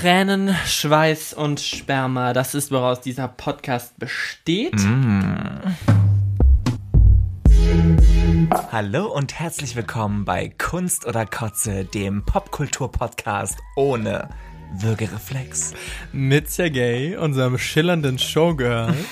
Tränen, Schweiß und Sperma, das ist, woraus dieser Podcast besteht. Hallo und herzlich willkommen bei Kunst oder Kotze, dem Popkultur-Podcast ohne Würgereflex. Mit Sergei, unserem schillernden Showgirl.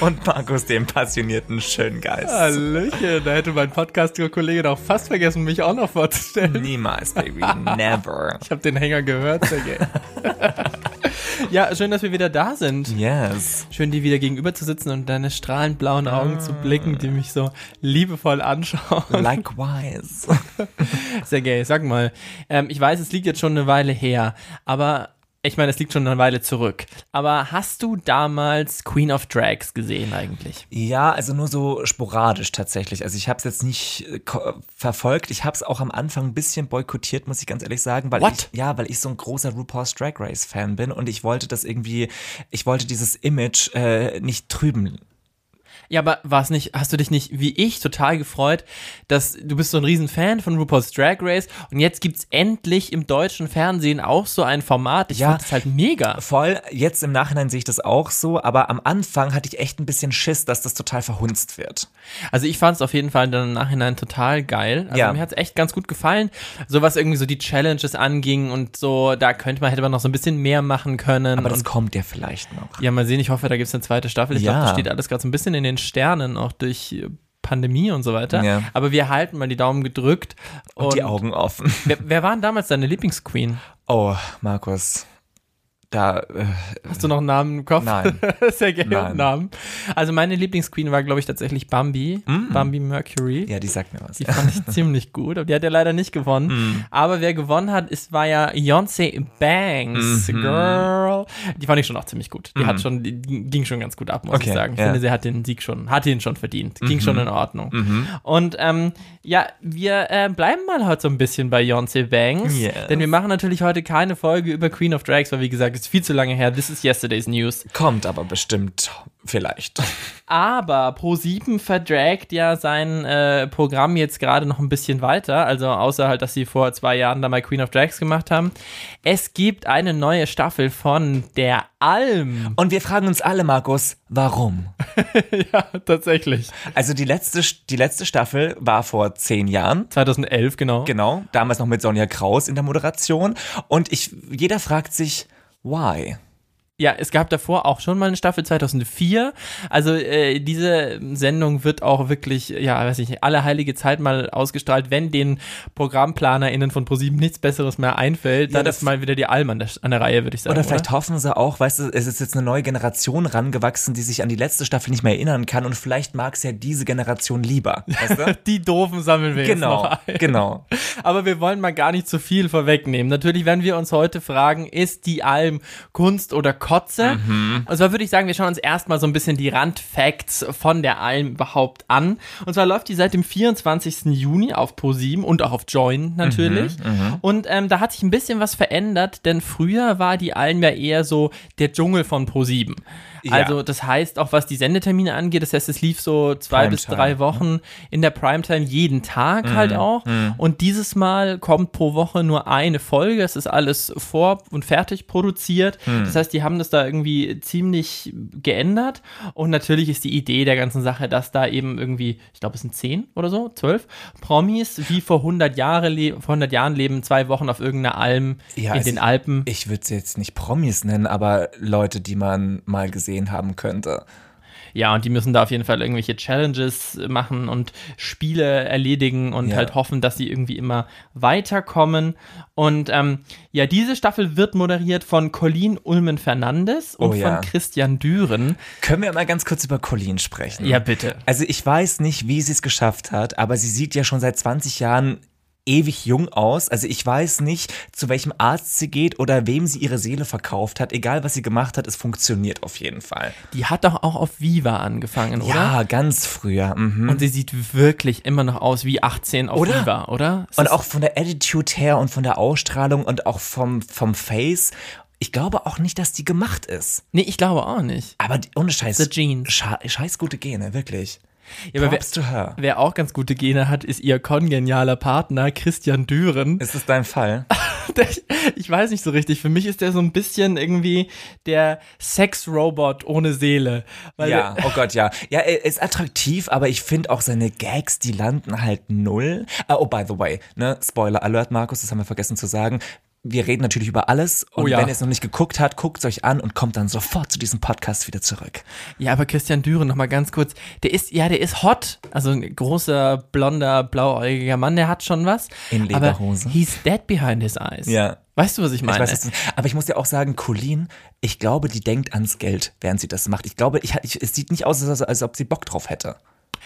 Und Markus, dem passionierten Schöngeist. Hallöchen, da hätte mein Podcast-Kollege doch fast vergessen, mich auch noch vorzustellen. Niemals, baby, never. Ich habe den Hänger gehört, Sergei. ja, schön, dass wir wieder da sind. Yes. Schön, dir wieder gegenüber zu sitzen und deine strahlend blauen Augen zu blicken, die mich so liebevoll anschauen. Likewise. Sergej, sag mal, ähm, ich weiß, es liegt jetzt schon eine Weile her, aber ich meine, es liegt schon eine Weile zurück. Aber hast du damals Queen of Drags gesehen eigentlich? Ja, also nur so sporadisch tatsächlich. Also ich habe es jetzt nicht äh, verfolgt. Ich habe es auch am Anfang ein bisschen boykottiert, muss ich ganz ehrlich sagen, weil What? ich ja, weil ich so ein großer RuPaul's Drag Race Fan bin und ich wollte das irgendwie, ich wollte dieses Image äh, nicht trüben Ja, aber war es nicht, hast du dich nicht, wie ich, total gefreut, dass du bist so ein Riesenfan von RuPaul's Drag Race und jetzt gibt's endlich im deutschen Fernsehen auch so ein Format. Ich Ja. fand das halt mega. Voll, jetzt im Nachhinein sehe ich das auch so, aber am Anfang hatte ich echt ein bisschen Schiss, dass das total verhunzt wird. Also ich fand es auf jeden Fall dann im Nachhinein total geil. Also Ja. mir hat's echt ganz gut gefallen. So was irgendwie so die Challenges anging und so, da könnte man, hätte man noch so ein bisschen mehr machen können. Aber das kommt ja vielleicht noch. Ja, mal sehen, ich hoffe, da gibt's eine zweite Staffel. Ich Ja. glaube, das steht alles gerade so ein bisschen in den Sternen, auch durch Pandemie und so weiter. Ja. Aber wir halten mal die Daumen gedrückt. Und, die Augen offen. Wer, wer war denn damals deine Lieblingsqueen? Oh, Markus. Da, äh, Hast du noch einen Namen im Kopf? Nein. Sehr gerne Nein. Namen. Also meine Lieblingsqueen war, glaube ich, tatsächlich Bambi. Bambi Mercury. ja, die sagt mir was. Die fand ich ziemlich gut, aber die hat ja leider nicht gewonnen. Mhm. Aber wer gewonnen hat, ist, war ja Beyoncé Banks, Mhm. Girl. Die fand ich schon auch ziemlich gut. Die hat schon, die ging schon ganz gut ab, muss Okay, ich sagen. Ich ja. Finde, sie hat den Sieg schon, hat ihn schon verdient. Ging schon in Ordnung. Und ähm, ja, wir äh, bleiben mal heute so ein bisschen bei Beyoncé Banks, Yes. denn wir machen natürlich heute keine Folge über Queen of Drags, weil wie gesagt, ist viel zu lange her. This is yesterday's news. Kommt aber bestimmt, vielleicht. Aber Pro7 verdragt ja sein äh, Programm jetzt gerade noch ein bisschen weiter. Also außer halt, dass sie vor zwei Jahren da mal Queen of Drags gemacht haben. Es gibt eine neue Staffel von der Alm. Und wir fragen uns alle, Markus, warum? ja, tatsächlich. Also die letzte, die letzte Staffel war vor zehn Jahren. 2011, genau. Genau, damals noch mit Sonja Kraus in der Moderation. Und ich, jeder fragt sich, why? Ja, es gab davor auch schon mal eine Staffel 2004. Also äh, diese Sendung wird auch wirklich, ja, weiß ich, nicht, alle heilige Zeit mal ausgestrahlt, wenn den ProgrammplanerInnen von ProSieben nichts Besseres mehr einfällt, Ja, dann ist mal wieder die Alm an der, an der Reihe, würde ich sagen. Oder vielleicht hoffen sie auch, weißt du, es ist jetzt eine neue Generation rangewachsen, die sich an die letzte Staffel nicht mehr erinnern kann und vielleicht mag es ja diese Generation lieber. Weißt du? Die doofen sammeln wir jetzt genau, noch ein. genau. Aber wir wollen mal gar nicht zu viel vorwegnehmen. Natürlich werden wir uns heute fragen, ist die Alm Kunst oder Kotze? Mhm. Und zwar würde ich sagen, wir schauen uns erstmal so ein bisschen die Randfacts von der Alm überhaupt an. Und zwar läuft die seit dem 24. Juni auf Pro7 und auch auf Join natürlich. Mhm, Und ähm, da hat sich ein bisschen was verändert, denn früher war die Alm ja eher so der Dschungel von Pro7. Ja. Also das heißt, auch was die Sendetermine angeht, das heißt, es lief so zwei bis Primetime, drei Wochen in der Primetime jeden Tag halt Mhm, auch. Und dieses Mal kommt pro Woche nur eine Folge. Es ist alles vor und fertig produziert. Mhm. Das heißt, die haben das da irgendwie ziemlich geändert. Und natürlich ist die Idee der ganzen Sache, dass da eben irgendwie, ich glaube, es sind zehn oder so, zwölf Promis, wie vor 100, Jahre vor 100 Jahren leben, zwei Wochen auf irgendeiner Alm Ja, in den Alpen. Ich würde sie jetzt nicht Promis nennen, aber Leute, die man mal gesehen haben könnte. Ja, und die müssen da auf jeden Fall irgendwelche Challenges machen und Spiele erledigen und Ja. halt hoffen, dass sie irgendwie immer weiterkommen. Und ähm, ja, diese Staffel wird moderiert von Colleen Ulmen Fernandes und Oh ja. von Christian Düren. Können wir mal ganz kurz über Colleen sprechen? Ja, bitte. Also ich weiß nicht, wie sie es geschafft hat, aber sie sieht ja schon seit 20 Jahren ewig jung aus. Also ich weiß nicht, zu welchem Arzt sie geht oder wem sie ihre Seele verkauft hat. Egal, was sie gemacht hat, es funktioniert auf jeden Fall. Die hat doch auch auf Viva angefangen, oder? Ja, ganz früher. Mhm. Und sie sieht wirklich immer noch aus wie 18 auf Oder? Viva, oder? Es Und auch von der Attitude her und von der Ausstrahlung und auch vom, vom Face. Ich glaube auch nicht, dass die gemacht ist. Nee, ich glaube auch nicht. Aber die, ohne Scheiß. The Jeans. Scheiß gute Gene, wirklich. Ja, aber wer, wer auch ganz gute Gene hat, ist ihr kongenialer Partner Christian Düren. Ist es dein Fall? Ich, weiß nicht so richtig. Für mich ist der so ein bisschen irgendwie der Sex-Robot ohne Seele. Ja, oh Gott, ja. Ja, er ist attraktiv, aber ich finde auch seine Gags, die landen halt null. Ah, oh, by the way, ne, Spoiler Alert, Markus, das haben wir vergessen zu sagen. Wir reden natürlich über alles und Oh ja. wenn ihr es noch nicht geguckt habt, guckt es euch an und kommt dann sofort zu diesem Podcast wieder zurück. Ja, aber Christian Düren, noch mal ganz kurz. Der ist, ja, der ist hot. Also ein großer, blonder, blauäugiger Mann, der hat schon was. In Lederhose. Aber he's dead behind his eyes. Ja. Weißt du, was ich meine? Ich weiß, aber ich muss dir auch sagen, Colleen, ich glaube, die denkt ans Geld, während sie das macht. Ich glaube, ich, ich, es sieht nicht aus, als, als ob sie Bock drauf hätte.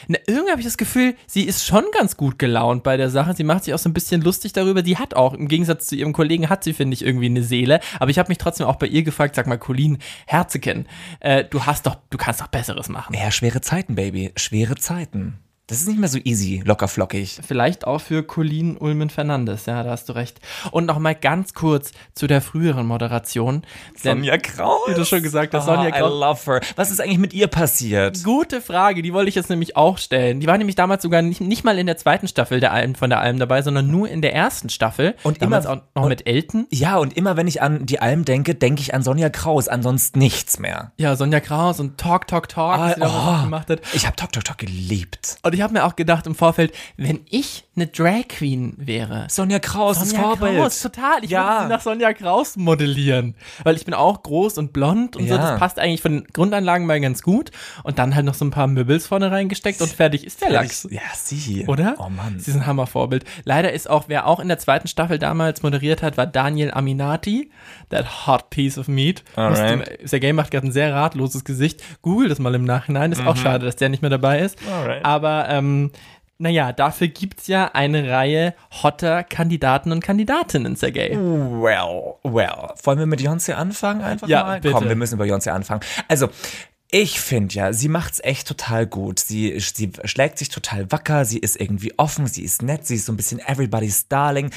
Na, irgendwie habe ich das Gefühl, sie ist schon ganz gut gelaunt bei der Sache. Sie macht sich auch so ein bisschen lustig darüber. Die hat auch, im Gegensatz zu ihrem Kollegen, hat sie, finde ich, irgendwie eine Seele. Aber ich habe mich trotzdem auch bei ihr gefragt, sag mal, Colleen Herzeken, äh, du hast doch, du kannst doch Besseres machen. Ja, schwere Zeiten, Baby. Schwere Zeiten. Das ist nicht mehr so easy, locker flockig. Vielleicht auch für Colleen Ulmen Fernandes, ja, da hast du recht. Und noch mal ganz kurz zu der früheren Moderation. Sonja Kraus. Wie du schon gesagt hast, Ah, Sonja I Kraus. love her. Was ist eigentlich mit ihr passiert? Gute Frage, die wollte ich jetzt nämlich auch stellen. Die war nämlich damals sogar nicht, nicht mal in der zweiten Staffel der Alm von der Alm dabei, sondern nur in der ersten Staffel. Und damals immer- auch noch und- mit Elton. Ja, und immer wenn ich an die Alm denke, denke ich an Sonja Kraus, ansonsten nichts mehr. Ja, Sonja Kraus und Talk, Talk, Talk, Ah, oh. gemacht hat. Ich habe Tok Tok Tok geliebt. Und ich habe mir auch gedacht im Vorfeld, wenn ich eine Drag Queen wäre. Sonja Kraus, das Sonja Vorbild. Kraus, total. Ich Ja. würde sie nach Sonja Kraus modellieren. Weil ich bin auch groß und blond und so. Ja. Das passt eigentlich von den Grundanlagen mal ganz gut. Und dann halt noch so ein paar Möbels vorne reingesteckt und fertig ist der Lachs. Ja, sie. Oder? Oh Mann. Sie ist ein Hammervorbild. Leider ist auch, wer auch in der zweiten Staffel damals moderiert hat, war Daniel Aminati. That hot piece of meat. Alright. Musste- Sergej macht gerade ein sehr ratloses Gesicht. Google das mal im Nachhinein. Ist auch schade, dass der nicht mehr dabei ist. Mhm. Alright. Aber, ähm, naja, dafür gibt's ja eine Reihe hotter Kandidaten und Kandidatinnen, Sergej. Well, well. Wollen wir mit Beyoncé anfangen einfach Ja, mal? bitte. Komm, wir müssen über Beyoncé anfangen. Also, ich finde ja, sie macht's echt total gut. Sie, sie schlägt sich total wacker, sie ist irgendwie offen, sie ist nett, sie ist so ein bisschen everybody's darling.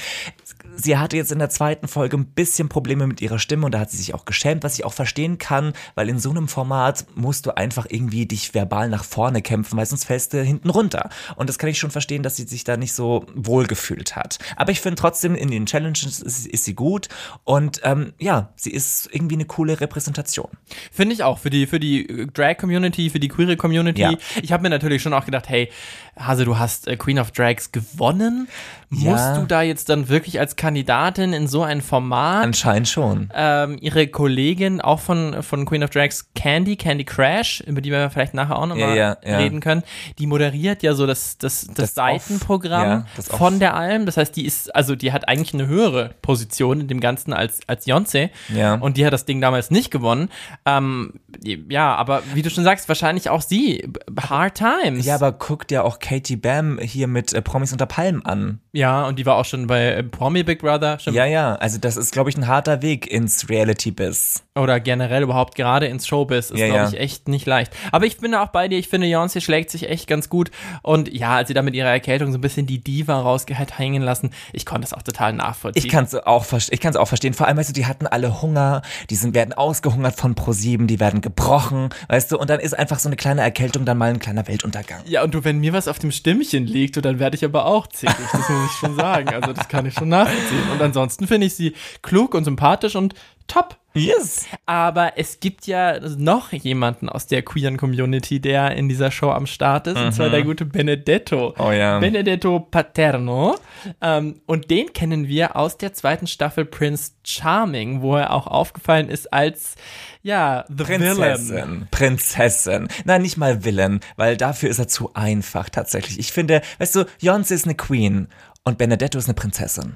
Sie hatte jetzt in der zweiten Folge ein bisschen Probleme mit ihrer Stimme und da hat sie sich auch geschämt, was ich auch verstehen kann, weil in so einem Format musst du einfach irgendwie dich verbal nach vorne kämpfen, weil sonst fällst du hinten runter. Und das kann ich schon verstehen, dass sie sich da nicht so wohl gefühlt hat. Aber ich finde trotzdem, in den Challenges ist, ist sie gut und ähm, ja, sie ist irgendwie eine coole Repräsentation. Finde ich auch. Für die, für die äh, Drag-Community, für die queere Community. Ja. Ich habe mir natürlich schon auch gedacht, hey, Hase, du hast äh, Queen of Drags gewonnen. Ja. Musst du da jetzt dann wirklich als Kandidatin in so ein Format Anscheinend schon. ähm, ihre Kollegin auch von, von Queen of Drags, Candy, Candy Crash, über die wir vielleicht nachher auch nochmal Ja, ja, ja. reden können, die moderiert ja so das, das, das, Das Seitenprogramm ja, das von der Alm. Das heißt, die ist, also die hat eigentlich eine höhere Position in dem Ganzen als, als Beyoncé. Ja. Und die hat das Ding damals nicht gewonnen. Ähm, ja, aber wie du schon sagst, wahrscheinlich auch sie. Hard Times. Ja, aber guck dir auch Katie Bam hier mit äh, Promis unter Palmen an. ja, und die war auch schon bei äh, Promi Big Brother. Stimmt. Ja, ja, also das ist, glaube ich, ein harter Weg ins Reality-Biz. oder generell überhaupt gerade ins Showbiz ist, Ja, glaube ja. ich, echt nicht leicht. Aber ich bin da auch bei dir. Ich finde, Beyoncé schlägt sich echt ganz gut. Und ja, als sie da mit ihrer Erkältung so ein bisschen die Diva rausge hat hängen lassen, ich konnte das auch total nachvollziehen. Ich kann es auch, ich kann's auch verstehen. Vor allem, weißt du, die hatten alle Hunger, die sind, werden ausgehungert von ProSieben, die werden gebrochen, weißt du, und dann ist einfach so eine kleine Erkältung dann mal ein kleiner Weltuntergang. ja, und du, wenn mir was auf dem Stimmchen liegt, du, dann werde ich aber auch zickig. Das muss ich schon sagen. Also, das kann ich schon nachvollziehen. Und ansonsten finde ich sie klug und sympathisch und top. Yes. Aber es gibt ja noch jemanden aus der queeren Community, der in dieser Show am Start ist, und zwar der gute Benedetto. Oh ja. Benedetto Paterno. Ähm, und den kennen wir aus der zweiten Staffel Prince Charming, wo er auch aufgefallen ist als, ja, The Villain. Prinzessin. Prinzessin. Nein, nicht mal Villain, weil dafür ist er zu einfach tatsächlich. Ich finde, weißt du, Beyoncé ist eine Queen und Benedetto ist eine Prinzessin.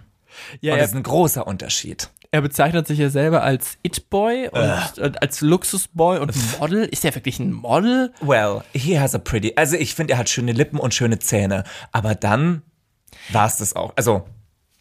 Ja, und das ist ein großer Unterschied. Er bezeichnet sich ja selber als It-Boy und, und als Luxusboy und Model. Ist er wirklich ein Model? Well, he has a pretty. Also ich finde, er hat schöne Lippen und schöne Zähne. Aber dann war es das auch. Also,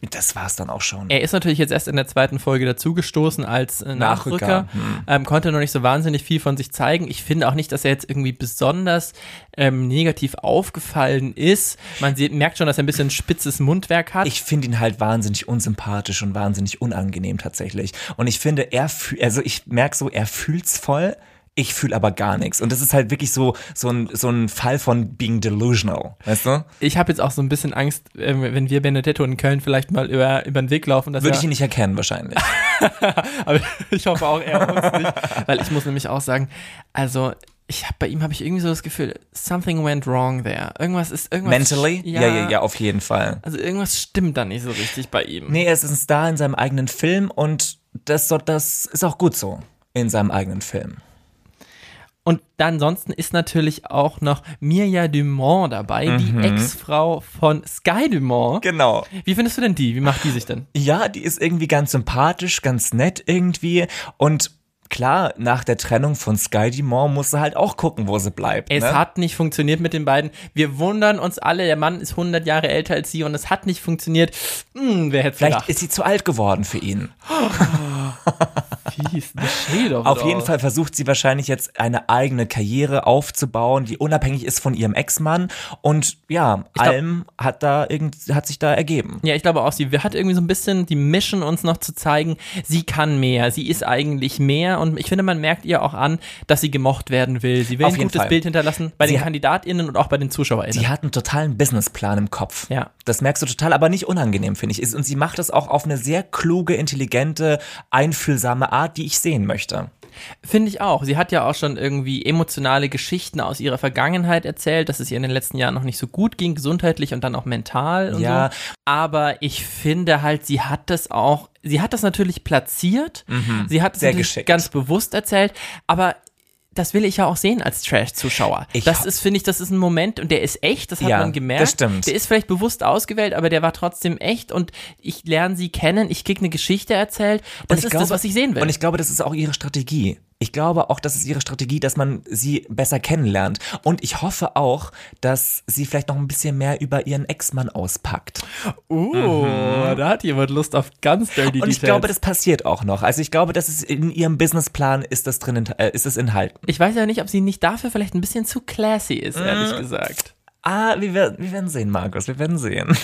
das war es dann auch schon. Er ist natürlich jetzt erst in der zweiten Folge dazugestoßen als äh, Nachrücker, Nachrücker, hm. ähm, konnte noch nicht so wahnsinnig viel von sich zeigen. Ich finde auch nicht, dass er jetzt irgendwie besonders ähm, negativ aufgefallen ist. Man sieht, merkt schon, dass er ein bisschen spitzes Mundwerk hat. Ich finde ihn halt wahnsinnig unsympathisch und wahnsinnig unangenehm tatsächlich. Und ich finde, er fühlt, also ich merke so, er fühlt's voll. Ich fühle aber gar nichts. Und das ist halt wirklich so, so ein, so ein Fall von being delusional, weißt du? Ich habe jetzt auch so ein bisschen Angst, äh, wenn wir Benedetto in Köln vielleicht mal über, über den Weg laufen. Würde ich ihn nicht erkennen, wahrscheinlich. aber ich hoffe auch er uns nicht. Weil ich muss nämlich auch sagen, also ich hab, bei ihm habe ich irgendwie so das Gefühl, something went wrong there. Irgendwas ist irgendwas. Mentally? Ja. ja, ja, ja, auf jeden Fall. Also irgendwas stimmt da nicht so richtig bei ihm. Nee, er ist ein Star in seinem eigenen Film und das, das ist auch gut so in seinem eigenen Film. Und ansonsten ist natürlich auch noch Mirja Dumont dabei, mhm. die Ex-Frau von Sky Dumont. Genau. Wie findest du denn die? Wie macht die sich denn? Ja, die ist irgendwie ganz sympathisch, ganz nett irgendwie und klar, nach der Trennung von Sky Dumont muss sie halt auch gucken, wo sie bleibt. Es ne? hat nicht funktioniert mit den beiden. Wir wundern uns alle, der Mann ist 100 Jahre älter als sie und es hat nicht funktioniert. Hm, wer hätte Vielleicht gedacht. ist sie zu alt geworden für ihn. Fies, Auf jeden all. Fall versucht sie wahrscheinlich jetzt eine eigene Karriere aufzubauen, die unabhängig ist von ihrem Ex-Mann. Und ja, glaub- Alm hat da irgend, hat sich da ergeben. Ja, ich glaube auch, sie hat irgendwie so ein bisschen die Mission, uns noch zu zeigen, sie kann mehr, sie ist eigentlich mehr und ich finde, man merkt ihr auch an, dass sie gemocht werden will. Sie will Auf ein gutes Fall. Bild hinterlassen bei Sie den KandidatInnen und auch bei den ZuschauerInnen. Sie hat einen totalen Businessplan im Kopf. Ja. Das merkst du total, aber nicht unangenehm, finde ich. Und sie macht das auch auf eine sehr kluge, intelligente, einfühlsame Art, die ich sehen möchte. Finde ich auch. Sie hat ja auch schon irgendwie emotionale Geschichten aus ihrer Vergangenheit erzählt, dass es ihr in den letzten Jahren noch nicht so gut ging, gesundheitlich und dann auch mental und Ja. so. Aber ich finde halt, sie hat das auch, sie hat das natürlich platziert. Sie hat es Mhm. Ganz bewusst erzählt, aber das will ich ja auch sehen als Trash-Zuschauer. Das ist, finde ich, das ist ein Moment und der ist echt, das hat Ja, man gemerkt. das stimmt. Der ist vielleicht bewusst ausgewählt, aber der war trotzdem echt und ich lerne sie kennen, ich krieg eine Geschichte erzählt. Das ist glaube, das, was ich sehen will. Und ich glaube, das ist auch ihre Strategie. Ich glaube auch, das ist ihre Strategie, dass man sie besser kennenlernt. Und ich hoffe auch, dass sie vielleicht noch ein bisschen mehr über ihren Ex-Mann auspackt. Uh, da hat jemand Lust auf ganz dirty Mhm. Und ich Details. glaube, das passiert auch noch. Also ich glaube, dass es in ihrem Businessplan ist das drin, äh, ist es enthalten. ich weiß ja nicht, ob sie nicht dafür vielleicht ein bisschen zu classy ist, ehrlich gesagt. Ah, wir werden, wir werden sehen, Markus, wir werden sehen.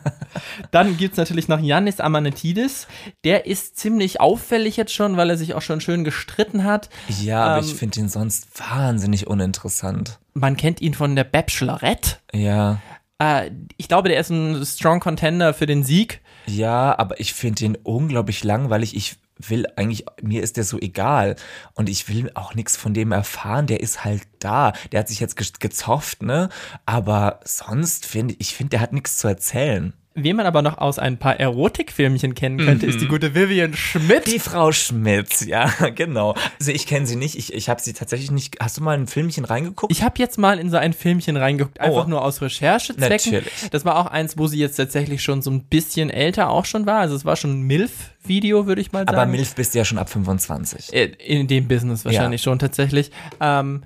Dann gibt's natürlich noch Yannis Amanatidis. Der ist ziemlich auffällig jetzt schon, weil er sich auch schon schön gestritten hat. Ja, aber Ähm, ich finde ihn sonst wahnsinnig uninteressant. Man kennt ihn von der Bachelorette. Ja. Äh, ich glaube, der ist ein strong Contender für den Sieg. Ja, aber ich finde ihn unglaublich langweilig. Ich will eigentlich, mir ist der so egal. Und ich will auch nichts von dem erfahren. Der ist halt da. Der hat sich jetzt ge gezofft, ne? Aber sonst finde ich, finde, der hat nichts zu erzählen. Wen man aber noch aus ein paar Erotikfilmchen kennen könnte, ist die gute Vivian Schmidt. Die Frau Schmitz, ja, genau. Also ich kenne sie nicht. Ich, ich habe sie tatsächlich nicht. Hast du mal ein Filmchen reingeguckt? Ich habe jetzt mal in so ein Filmchen reingeguckt, einfach Oh. nur aus Recherchezwecken. Natürlich. Das war auch eins, wo sie jetzt tatsächlich schon so ein bisschen älter auch schon war. Also es war schon ein MILF-Video, würde ich mal sagen. aber Milf bist du ja schon ab 25. Äh, In dem Business wahrscheinlich schon tatsächlich. Ähm,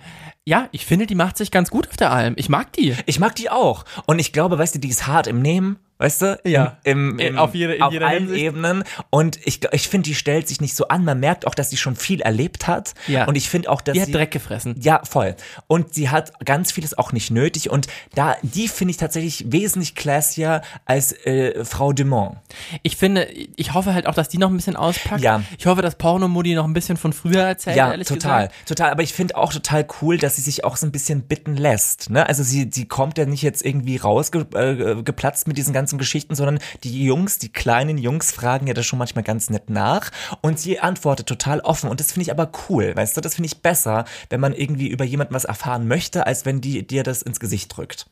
ja, ich finde, die macht sich ganz gut auf der Alm. Ich mag die. Ich mag die auch. Und ich glaube, weißt du, die ist hart im Nehmen, weißt du? Ja. Im, im, Äh, im, auf jede- in auf jeder allen Hinsicht. Ebenen. Und ich, ich finde, die stellt sich nicht so an. Man merkt auch, dass sie schon viel erlebt hat. Ja. Und ich finde auch, dass Die hat sie. Dreck gefressen. Ja, voll. Und sie hat ganz vieles auch nicht nötig. Und da, die finde ich tatsächlich wesentlich classier als äh, Frau Dumont. Ich finde, ich hoffe halt auch, dass die noch ein bisschen auspackt. Ja. Ich hoffe, dass Pornomodi noch ein bisschen von früher erzählt, Ja, total, gesagt. total. Aber ich finde auch total cool, dass sie sich auch so ein bisschen bitten lässt. Ne? Also sie, sie kommt ja nicht jetzt irgendwie rausgeplatzt äh, mit diesen ganzen Geschichten, sondern die Jungs, die kleinen Jungs fragen ja das schon manchmal ganz nett nach und sie antwortet total offen. Und das finde ich aber cool, weißt du? Das finde ich besser, wenn man irgendwie über jemanden was erfahren möchte, als wenn die dir das ins Gesicht drückt.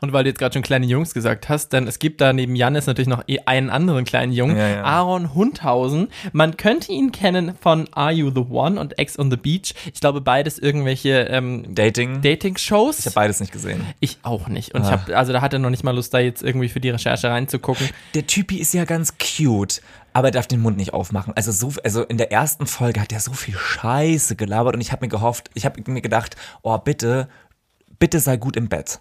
Und weil du jetzt gerade schon kleine Jungs gesagt hast, denn es gibt da neben Janis natürlich noch eh einen anderen kleinen Jungen, Ja, ja. Aaron Hundhausen. Man könnte ihn kennen von Are You the One und Ex on the Beach. Ich glaube, beides irgendwelche ähm, Dating? Dating-Shows. ich habe beides nicht gesehen. Ich auch nicht. Und ich Ah. habe, also da hat er noch nicht mal Lust, da jetzt irgendwie für die Recherche reinzugucken. Der Typi ist ja ganz cute, aber er darf den Mund nicht aufmachen. Also so, also in der ersten Folge hat er so viel Scheiße gelabert und ich habe mir gehofft, ich habe mir gedacht, oh bitte, bitte sei gut im Bett.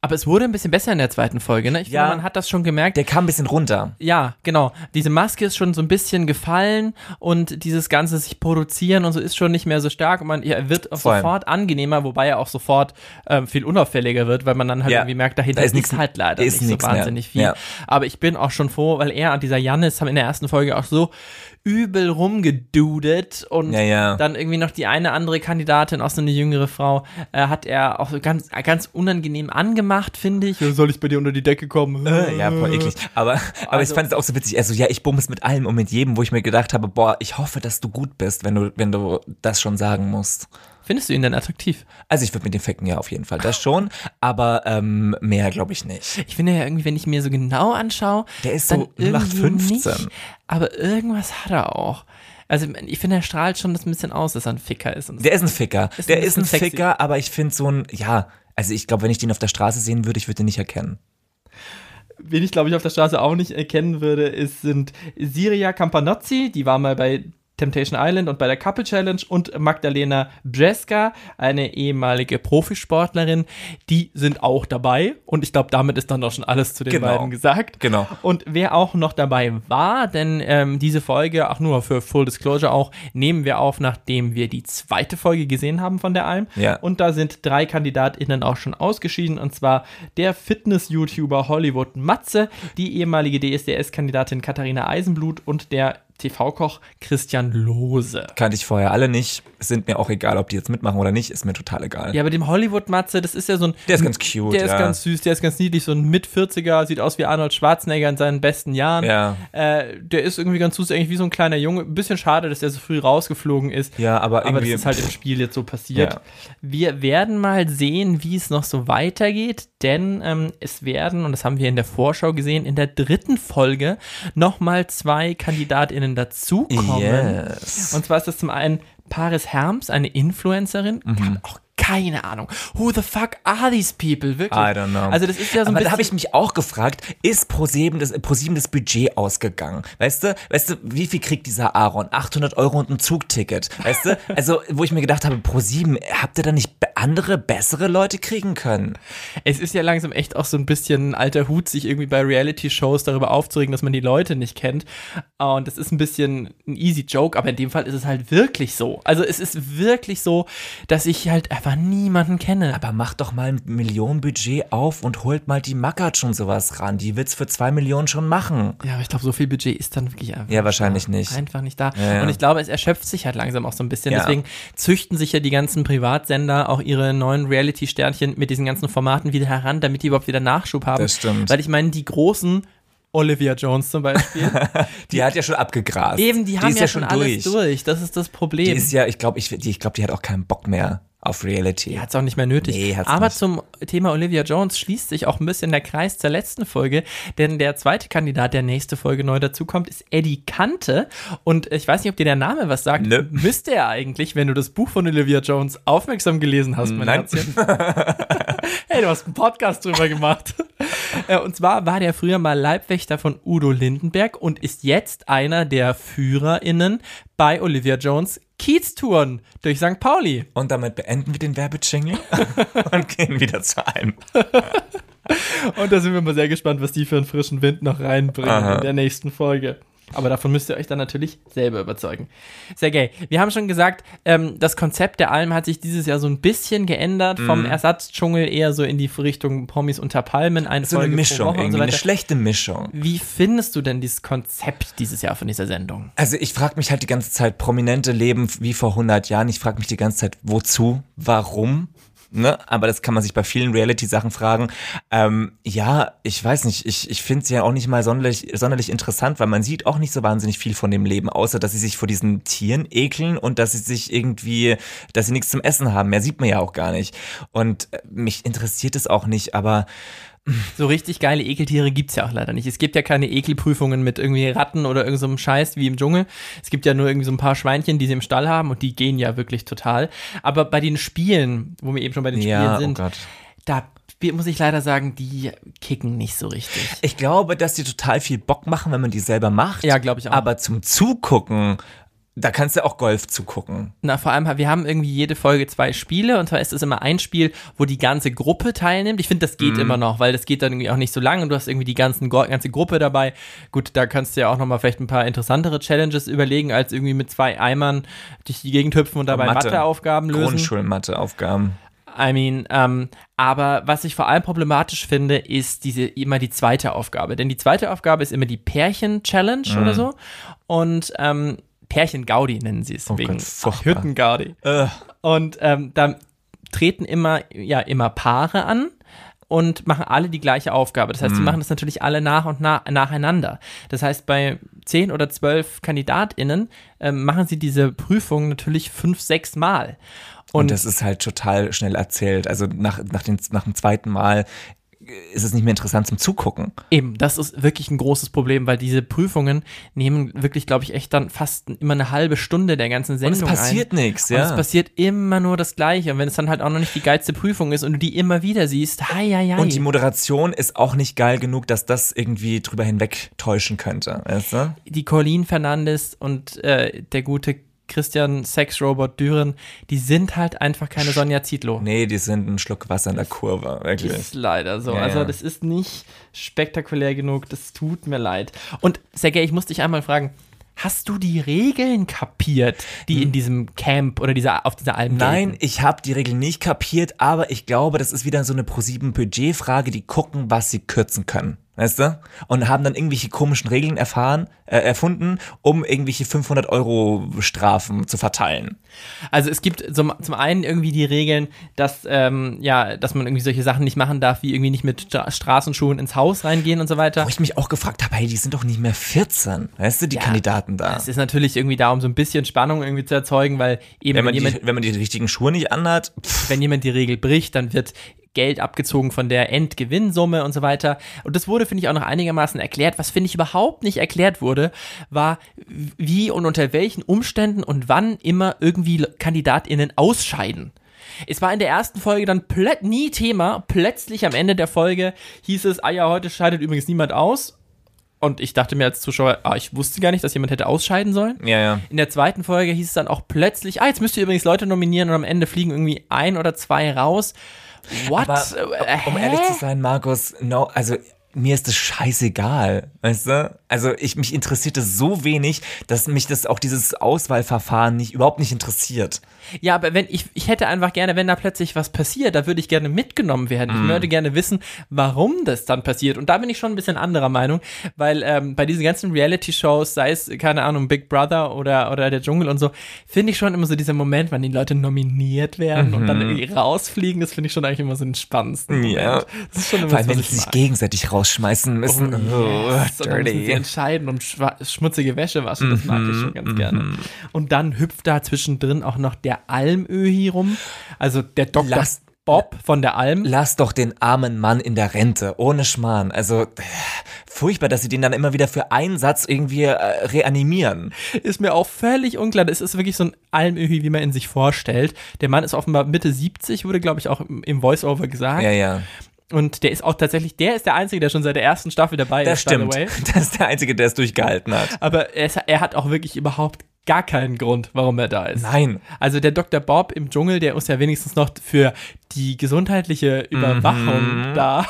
Aber es wurde ein bisschen besser in der zweiten Folge, ne? Ich Ja. finde, man hat das schon gemerkt. Der kam ein bisschen runter. Ja, genau. Diese Maske ist schon so ein bisschen gefallen und dieses ganze sich produzieren und so ist schon nicht mehr so stark und man er wird Voll. sofort angenehmer, wobei er auch sofort ähm, viel unauffälliger wird, weil man dann halt Ja. irgendwie merkt, dahinter Da ist ist, nix- halt leider ist nicht so nix mehr. wahnsinnig viel. Ja. Aber ich bin auch schon froh, weil er und dieser Jannis haben in der ersten Folge auch so übel rumgedudet und Ja, ja. dann irgendwie noch die eine andere Kandidatin, auch so eine jüngere Frau, äh, hat er auch so ganz, ganz unangenehm angemacht, finde ich. Ja, soll ich bei dir unter die Decke kommen? Äh, Ja, voll eklig. Aber, aber Also- ich fand es auch so witzig. Also, ja, ich bummes mit allem und mit jedem, wo ich mir gedacht habe, boah, ich hoffe, dass du gut bist, wenn du, wenn du das schon sagen musst. Findest du ihn denn attraktiv? Also, ich würde mit den Ficken ja auf jeden Fall das schon, aber ähm, mehr glaube ich nicht. Ich finde ja irgendwie, wenn ich mir so genau anschaue, Der ist dann so 0815. Nicht, aber irgendwas hat er auch. Also ich finde, er strahlt schon das ein bisschen aus, dass er ein Ficker ist. Und Der ist ein Ficker. Ist ein der ist ein sexy. Ficker, aber ich finde so ein, ja, also ich glaube, wenn ich den auf der Straße sehen würde, ich würde den nicht erkennen. Wen ich, glaube ich, auf der Straße auch nicht erkennen würde, ist, sind Siria Campanozzi, die war mal bei Temptation Island und bei der Couple Challenge und Magdalena Brzeska, eine ehemalige Profisportlerin, die sind auch dabei und ich glaube, damit ist dann auch schon alles zu den Genau. beiden gesagt. Genau. Und wer auch noch dabei war, denn ähm, diese Folge, auch nur für Full Disclosure auch, nehmen wir auf, nachdem wir die zweite Folge gesehen haben von der Alm. Ja. Und da sind drei KandidatInnen auch schon ausgeschieden, und zwar der Fitness-YouTuber Hollywood Matze, die ehemalige DSDS-Kandidatin Katharina Eisenblut und der TV-Koch Christian Lose. Kannte ich vorher alle nicht. Sind mir auch egal, ob die jetzt mitmachen oder nicht, ist mir total egal. Ja, aber dem Hollywood-Matze, das ist ja so ein. Der ist ganz cute, Der ist ja. ganz süß, der ist ganz niedlich, so ein Mit-40er, sieht aus wie Arnold Schwarzenegger in seinen besten Jahren. Ja. Äh, der ist irgendwie ganz süß, eigentlich wie so ein kleiner Junge. Ein bisschen schade, dass der so früh rausgeflogen ist. Ja, aber Aber das irgendwie- ist halt im Spiel jetzt so passiert. Ja. Wir werden mal sehen, wie es noch so weitergeht, denn ähm, es werden, und das haben wir in der Vorschau gesehen, in der dritten Folge nochmal zwei KandidatInnen dazukommen. Yes. Und zwar ist das zum einen Paris Herms, eine Influencerin. Mhm. Habe auch keine Ahnung. Who the fuck are these people? Wirklich. I don't know. Also das ist ja so ein Aber da habe ich mich auch gefragt, ist ProSieben das, ProSieben das Budget ausgegangen? Weißt du, weißt du, wie viel kriegt dieser Aaron? 800 Euro und ein Zugticket. Weißt du, also wo ich mir gedacht habe, ProSieben, habt ihr da nicht andere, bessere Leute kriegen können? Es ist ja langsam echt auch so ein bisschen ein alter Hut, sich irgendwie bei Reality-Shows darüber aufzuregen, dass man die Leute nicht kennt. Und das ist ein bisschen ein easy Joke, aber in dem Fall ist es halt wirklich so. Also es ist wirklich so, dass ich halt einfach niemanden kenne. Aber macht doch mal ein Millionenbudget auf und holt mal die Mackert schon sowas ran. Die wird's für zwei Millionen schon machen. ja, aber ich glaube, so viel Budget ist dann wirklich einfach Ja, wahrscheinlich da. nicht. Einfach nicht da. Ja, ja. Und ich glaube, es erschöpft sich halt langsam auch so ein bisschen. Ja. Deswegen züchten sich ja die ganzen Privatsender auch ihre neuen Reality-Sternchen mit diesen ganzen Formaten wieder heran, damit die überhaupt wieder Nachschub haben. Das stimmt. Weil ich meine, die großen Olivia Jones zum Beispiel, Die hat ja schon abgegrast. Eben, die haben ist ja, schon alles durch. Das ist das Problem. Die ist ja, ich glaube, ich, die, ich glaub, die hat auch keinen Bock mehr auf Reality. Hat es auch nicht mehr nötig. Nee, Aber nicht. zum Thema Olivia Jones schließt sich auch ein bisschen der Kreis zur letzten Folge, denn der zweite Kandidat, der nächste Folge neu dazukommt, ist Eddie Kante. Und ich weiß nicht, ob dir der Name was sagt. Nö. Müsste er eigentlich, wenn du das Buch von Olivia Jones aufmerksam gelesen hast, mein Nein. Herzchen. hey, du hast einen Podcast drüber gemacht. Äh, Und zwar war der früher mal Leibwächter von Udo Lindenberg und ist jetzt einer der FührerInnen bei Olivia Jones Kiez-Touren durch St. Pauli. Und damit beenden wir den Werbejingle und gehen wieder zu einem. Und da sind wir mal sehr gespannt, was die für einen frischen Wind noch reinbringen Aha. in der nächsten Folge. Aber davon müsst ihr euch dann natürlich selber überzeugen. Sehr geil. Wir haben schon gesagt, ähm, das Konzept der Alm hat sich dieses Jahr so ein bisschen geändert. Vom Mhm. Ersatzdschungel eher so in die Richtung Promis unter Palmen. Eine So eine Folge pro Mischung, irgendwie so eine schlechte Mischung. Wie findest du denn dieses Konzept dieses Jahr von dieser Sendung? Also ich frage mich halt die ganze Zeit, Prominente leben wie vor 100 Jahren. Ich frage mich die ganze Zeit, wozu, warum? Ne? Aber das kann man sich bei vielen Reality-Sachen fragen. Ähm, ja, ich weiß nicht, ich, ich finde es ja auch nicht mal sonderlich, sonderlich interessant, weil man sieht auch nicht so wahnsinnig viel von dem Leben, außer dass sie sich vor diesen Tieren ekeln und dass sie sich irgendwie, dass sie nichts zum Essen haben. Mehr sieht man ja auch gar nicht. Und äh, mich interessiert es auch nicht, aber So richtig geile Ekeltiere gibt's ja auch leider nicht. Es gibt ja keine Ekelprüfungen mit irgendwie Ratten oder irgendeinem so Scheiß wie im Dschungel. Es gibt ja nur irgendwie so ein paar Schweinchen, die sie im Stall haben und die gehen ja wirklich total. Aber bei den Spielen, wo wir eben schon bei den Ja, Spielen oh sind, Gott. da muss ich leider sagen, die kicken nicht so richtig. Ich glaube, dass die total viel Bock machen, wenn man die selber macht. Ja, glaube ich auch. Aber zum Zugucken Da kannst du auch Golf zugucken. Na, vor allem, wir haben irgendwie jede Folge zwei Spiele und zwar ist es immer ein Spiel, wo die ganze Gruppe teilnimmt. Ich finde, das geht immer noch, weil das geht dann irgendwie auch nicht so lang und du hast irgendwie die ganzen, ganze Gruppe dabei. Gut, da kannst du ja auch nochmal vielleicht ein paar interessantere Challenges überlegen, als irgendwie mit zwei Eimern durch die Gegend hüpfen und dabei Mathe. Matheaufgaben lösen. Grundschulmatheaufgaben. I mean, ähm, aber was ich vor allem problematisch finde, ist diese immer die zweite Aufgabe. Denn die zweite Aufgabe ist immer die Pärchen-Challenge oder so. Und ähm, Pärchen-Gaudi nennen sie es Oh wegen Gott, furchtbar. Hütten-Gaudi. Äh, Und ähm, da treten immer, ja, immer Paare an und machen alle die gleiche Aufgabe. Das heißt, Mhm. sie machen das natürlich alle nach und nach, nacheinander. Das heißt, bei zehn oder zwölf KandidatInnen ähm, machen sie diese Prüfung natürlich fünf, sechs Mal. und, das ist halt total schnell erzählt. Also nach, nach, den, nach dem zweiten Mal ist es nicht mehr interessant zum Zugucken. Eben, das ist wirklich ein großes Problem, weil diese Prüfungen nehmen wirklich, glaube ich, echt dann fast immer eine halbe Stunde der ganzen Und Sendung es passiert ein. nichts, Und es ja. passiert immer nur das Gleiche. Und wenn es dann halt auch noch nicht die geilste Prüfung ist und du die immer wieder siehst, hei, hei, hei. Und die Moderation ist auch nicht geil genug, dass das irgendwie drüber hinweg täuschen könnte. Weißt du? die Colleen Fernandes und äh, der gute Christian Sexrobot Düren, die sind halt einfach keine Sonja Zietlow. Nee, die sind ein Schluck Wasser in der Kurve, wirklich. Ist leider so. Ja, also das ist nicht spektakulär genug. Das tut mir leid. Und Sergej, ich muss dich einmal fragen, hast du die Regeln kapiert, die in diesem Camp oder dieser, auf dieser Alm Hm. Nein, gelten? ich habe die Regeln nicht kapiert, aber ich glaube, das ist wieder so eine Pro7-Budgetfrage, die gucken, was sie kürzen können. Weißt du? Und haben dann irgendwelche komischen Regeln erfahren, äh, erfunden, um irgendwelche 500 Euro Strafen zu verteilen. Also es gibt zum, zum einen irgendwie die Regeln, dass, ähm, ja, dass man irgendwie solche Sachen nicht machen darf, wie irgendwie nicht mit Stra Straßenschuhen ins Haus reingehen und so weiter. Wo ich mich auch gefragt habe, hey, die sind doch nicht mehr 14, weißt du, die Ja, Kandidaten da. Es ist natürlich irgendwie da, um so ein bisschen Spannung irgendwie zu erzeugen, weil eben Wenn man, wenn, die, jemand, wenn man die richtigen Schuhe nicht anhat, pff, wenn jemand die Regel bricht, dann wird Geld abgezogen von der Endgewinnsumme und so weiter. Und das wurde, finde ich, auch noch einigermaßen erklärt. Was, finde ich, überhaupt nicht erklärt wurde, war, wie und unter welchen Umständen und wann immer irgendwie KandidatInnen ausscheiden. Es war in der ersten Folge dann nie Thema. Plötzlich am Ende der Folge hieß es, ah ja, heute scheidet übrigens niemand aus. Und ich dachte mir als Zuschauer, ah, ich wusste gar nicht, dass jemand hätte ausscheiden sollen. ja, ja. In der zweiten Folge hieß es dann auch plötzlich, ah, jetzt müsst ihr übrigens Leute nominieren und am Ende fliegen irgendwie ein oder zwei raus. What? Aber Äh, um hä? ehrlich zu sein, Markus, no, also mir ist das scheißegal, weißt du? Also ich mich interessiert es so wenig, dass mich das auch dieses Auswahlverfahren nicht überhaupt nicht interessiert. Ja, aber wenn ich, ich hätte einfach gerne, wenn da plötzlich was passiert, da würde ich gerne mitgenommen werden. Mhm. Ich würde gerne wissen, warum das dann passiert. Und da bin ich schon ein bisschen anderer Meinung, weil ähm, bei diesen ganzen Reality-Shows, sei es, keine Ahnung, Big Brother oder, oder der Dschungel und so, finde ich schon immer so dieser Moment, wann die Leute nominiert werden und dann irgendwie rausfliegen, das finde ich schon eigentlich immer so den spannendsten Moment. Mhm. Ja. Das ist schon immer Vor allem, so, wenn sie ich sich gegenseitig rausschmeißen müssen. Oh, Yes, und dann müssen sie dirty. entscheiden und schmutzige Wäsche waschen. Das mag ich Mhm, schon ganz gerne. Und dann hüpft da zwischendrin auch noch der Almöhi rum. Also der Dr. Lass- Bob von der Alm. Lass doch den armen Mann in der Rente, ohne Schmarrn. Also äh, furchtbar, dass sie den dann immer wieder für einen Satz irgendwie äh, reanimieren. Ist mir auch völlig unklar. Das ist wirklich so ein Almöhi, wie man ihn sich vorstellt. Der Mann ist offenbar Mitte 70, wurde, glaube ich, auch im Voice-Over gesagt. Ja, ja. Und der ist auch tatsächlich, der ist der Einzige, der schon seit der ersten Staffel dabei Das ist, by stimmt. Das ist der Einzige, der es durchgehalten hat. Aber er, ist, er hat auch wirklich überhaupt gar keinen Grund, warum er da ist. Nein. Also der Dr. Bob im Dschungel, der ist ja wenigstens noch für die gesundheitliche Überwachung da.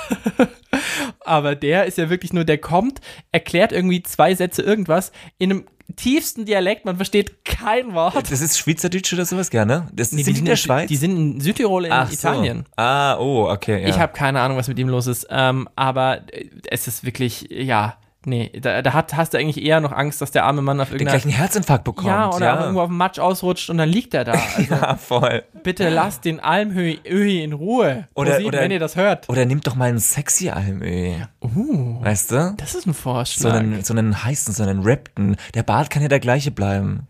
Aber der ist ja wirklich nur, der kommt, erklärt irgendwie zwei Sätze irgendwas in einem tiefsten Dialekt, man versteht kein Wort. Das ist Schweizerdeutsch oder sowas, gerne? Das Nee, sind die in der Schweiz? Die sind in Südtirol in Ach Italien. So. Ah, oh, okay. Ja. Ich habe keine Ahnung, was mit ihm los ist. Ähm, aber äh, es ist wirklich, ja, nee, da, da hat, hast du eigentlich eher noch Angst, dass der arme Mann auf den irgendeiner. gleichen Herzinfarkt bekommt. Ja, oder ja. irgendwo auf dem Matsch ausrutscht und dann liegt er da. Also, ja, voll. bitte lasst den Almhöhi Öhi in Ruhe. Oder- ProSieben, oder- wenn ihr das hört. Oder nimm doch mal einen sexy Almöhi. Uh, Weißt du? das ist ein So Vorschlag. einen, so einen heißen, so einen Rapten. Der Bart kann ja der gleiche bleiben.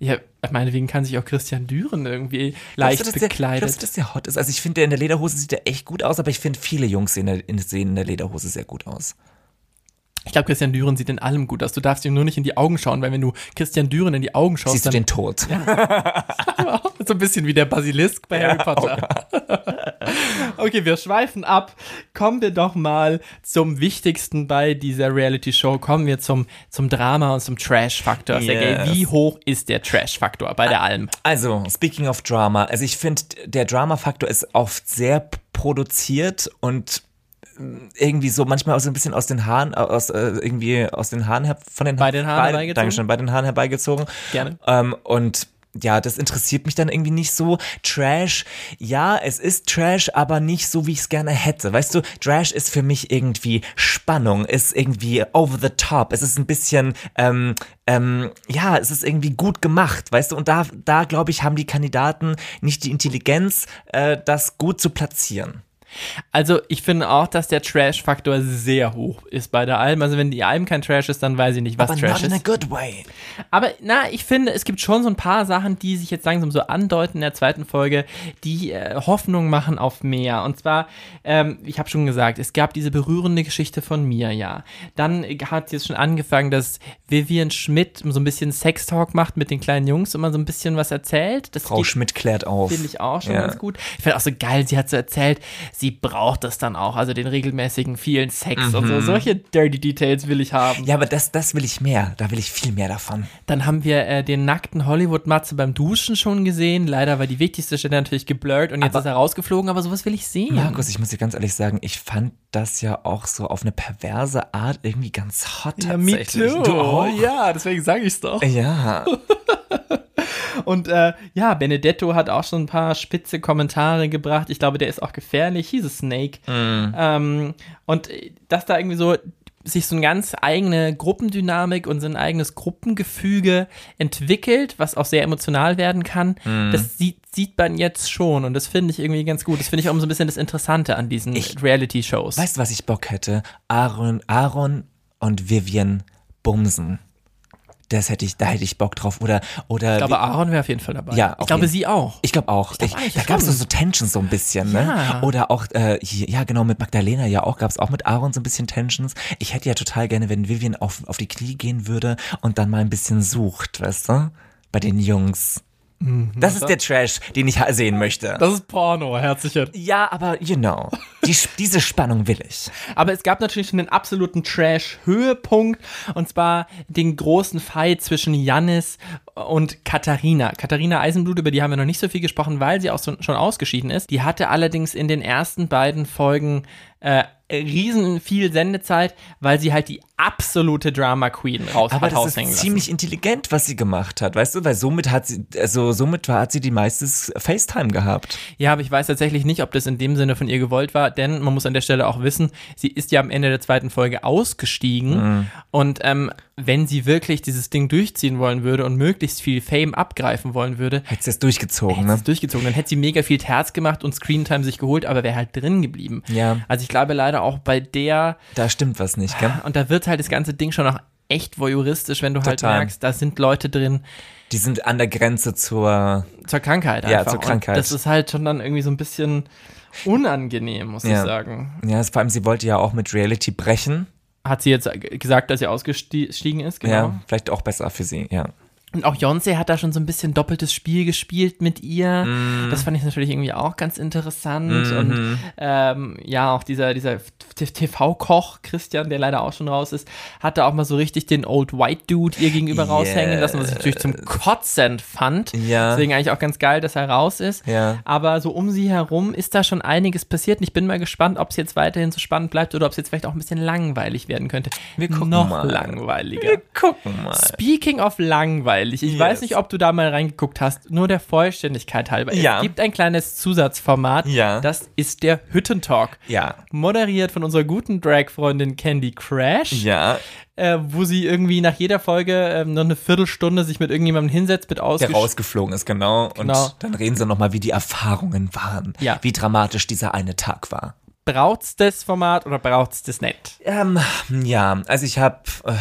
ja, meinetwegen kann sich auch Christian Düren irgendwie Glaubst leicht du, dass der, bekleidet. glaubst du, dass der hot ist? Also ich finde, der in der Lederhose sieht der echt gut aus, aber ich finde, viele Jungs sehen, der, in, sehen in der Lederhose sehr gut aus. Ich glaube, Christian Düren sieht in allem gut aus. Du darfst ihm nur nicht in die Augen schauen, weil wenn du Christian Düren in die Augen schaust, Siehst du den Tod? so ein bisschen wie der Basilisk bei Harry Potter. Okay, wir schweifen ab. Kommen wir doch mal zum Wichtigsten bei dieser Reality-Show. Kommen wir zum, zum Drama und zum Trash-Faktor. Yes. wie hoch ist der Trash-Faktor bei der Alm? Also, speaking of Drama, also ich finde, der Drama-Faktor ist oft sehr produziert und irgendwie so manchmal auch so ein bisschen aus den Haaren, aus äh, irgendwie aus den Haaren her, von den Bei den Haaren bei, herbeigezogen? Dankeschön, bei den Haaren herbeigezogen. Gerne. Ähm, und ja, das interessiert mich dann irgendwie nicht so. Trash, ja, es ist Trash, aber nicht so, wie ich es gerne hätte. Weißt du, Trash ist für mich irgendwie Spannung, ist irgendwie over the top. Es ist ein bisschen, ähm, ähm, ja, es ist irgendwie gut gemacht, weißt du. Und da, da glaube ich, haben die Kandidaten nicht die Intelligenz, äh, das gut zu platzieren. Also, ich finde auch, dass der Trash-Faktor sehr hoch ist bei der Alm. Also, wenn die Alm kein Trash ist, dann weiß ich nicht, was aber Trash not in a ist. good way. Aber na, ich finde, es gibt schon so ein paar Sachen, die sich jetzt langsam so andeuten in der zweiten Folge, die äh, Hoffnung machen auf mehr. Und zwar, ähm, ich habe schon gesagt, es gab diese berührende Geschichte von mir, ja. Dann hat jetzt schon angefangen, dass Vivian Schmidt so ein bisschen Sextalk macht mit den kleinen Jungs und mal so ein bisschen was erzählt. Das Frau geht- Schmidt klärt auf. Finde ich auch schon Ja. ganz gut. Ich finde auch so geil, sie hat so erzählt, sie braucht das dann auch, also den regelmäßigen vielen Sex und so. Solche dirty Details will ich haben. Mhm. Ja, aber das, das will ich mehr. Da will ich viel mehr davon. Dann haben wir äh, den nackten Hollywood-Matze beim Duschen schon gesehen. Leider war die wichtigste Stelle natürlich geblurrt und jetzt Aber- ist er rausgeflogen, aber sowas will ich sehen. Markus, ich muss dir ganz ehrlich sagen, ich fand das ja auch so auf eine perverse Art irgendwie ganz hot tatsächlich. Du auch? Ja, deswegen sage ich es doch. Ja, Und äh, ja, Benedetto hat auch schon ein paar spitze Kommentare gebracht. Ich glaube, der ist auch gefährlich. Hieß es Snake. Ähm, und äh, dass da irgendwie so sich so eine ganz eigene Gruppendynamik und so ein eigenes Gruppengefüge entwickelt, was auch sehr emotional werden kann, das sieht, sieht man jetzt schon und das finde ich irgendwie ganz gut. Das finde ich auch so ein bisschen das Interessante an diesen Reality-Shows. weißt du, was ich Bock hätte? Aaron, Aaron und Vivian bumsen. Das hätte ich, da hätte ich Bock drauf. Oder, oder. Ich glaube, Aaron wäre auf jeden Fall dabei. Ja, ich glaube, jeden- sie auch. Ich glaube auch. glaub Ich, da gab es schon. so Tensions so ein bisschen, ne? Ja. Oder auch, äh, hier, ja genau, mit Magdalena ja auch, gab es auch mit Aaron so ein bisschen Tensions. Ich hätte ja total gerne, wenn Vivian auf, auf die Knie gehen würde und dann mal ein bisschen sucht, weißt du? Bei den Jungs. Das ist der Trash, den ich sehen möchte. Das ist Porno, herzlichen. Ja, aber you know, die, diese Spannung will ich. Aber es gab natürlich einen absoluten Trash-Höhepunkt und zwar den großen Fight zwischen Jannis und Katharina. Katharina Eisenblut, über die haben wir noch nicht so viel gesprochen, weil sie auch so, schon ausgeschieden ist. Die hatte allerdings in den ersten beiden Folgen äh, riesen viel Sendezeit, weil sie halt die absolute Drama Queen raus Aber hat das ist lassen. ziemlich intelligent, was sie gemacht hat, weißt du? Weil somit hat sie, also somit war, hat sie die meistes FaceTime gehabt. Ja, aber ich weiß tatsächlich nicht, ob das in dem Sinne von ihr gewollt war, denn man muss an der Stelle auch wissen, sie ist ja am Ende der zweiten Folge ausgestiegen und ähm, wenn sie wirklich dieses Ding durchziehen wollen würde und möglichst viel Fame abgreifen wollen würde, Hätte sie das durchgezogen, hätte ne? es durchgezogen. Dann hätte sie mega viel Terz gemacht und Screentime sich geholt, aber wäre halt drin geblieben. Ja. Also ich glaube leider auch bei der, Da stimmt was nicht, gell? und da wird halt das ganze Ding schon noch echt voyeuristisch, wenn du halt Total. merkst, da sind Leute drin, Die sind an der Grenze zur, zur Krankheit Ja, einfach. zur Krankheit. Und das ist halt schon dann irgendwie so ein bisschen unangenehm, muss ich Ja. sagen. ja, vor allem sie wollte ja auch mit Reality brechen. Hat sie jetzt g- gesagt, dass sie ausgestiegen ist, genau. Ja, vielleicht auch besser für sie, ja. Und auch Beyoncé hat da schon so ein bisschen doppeltes Spiel gespielt mit ihr. Mhm. Das fand ich natürlich irgendwie auch ganz interessant. Und ähm, ja, auch dieser, dieser TV-Koch Christian, der leider auch schon raus ist, hat da auch mal so richtig den Old White Dude ihr gegenüber Yes. raushängen lassen, was ich natürlich zum Kotzen fand. Ja. Deswegen eigentlich auch ganz geil, dass er raus ist. Ja. Aber so um sie herum ist da schon einiges passiert. Und ich bin mal gespannt, ob es jetzt weiterhin so spannend bleibt oder ob es jetzt vielleicht auch ein bisschen langweilig werden könnte. Wir gucken Noch mal. langweiliger. Gucken mal. Speaking of langweilig, ich Yes. weiß nicht, ob du da mal reingeguckt hast, nur der Vollständigkeit halber. Ja. Es gibt ein kleines Zusatzformat, Ja. das ist der Hüttentalk. Ja. Moderiert von unserer guten Drag-Freundin Candy Crash, Ja, äh, wo sie irgendwie nach jeder Folge ähm, noch eine Viertelstunde sich mit irgendjemandem hinsetzt, mit der ausgesch rausgeflogen ist, genau. Genau. Und dann reden sie nochmal, wie die Erfahrungen waren. Ja. Wie dramatisch dieser eine Tag war. Braucht's das Format oder braucht's das nicht? Ähm, ja, also ich habe, äh,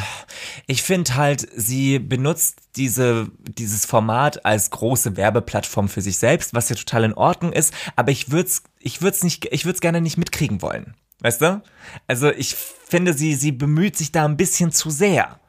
ich finde halt, sie benutzt diese, dieses Format als große Werbeplattform für sich selbst, was ja total in Ordnung ist, aber ich würde es ich würd's nicht, ich würde es gerne nicht mitkriegen wollen. Weißt du? Also ich finde, sie, sie bemüht sich da ein bisschen zu sehr.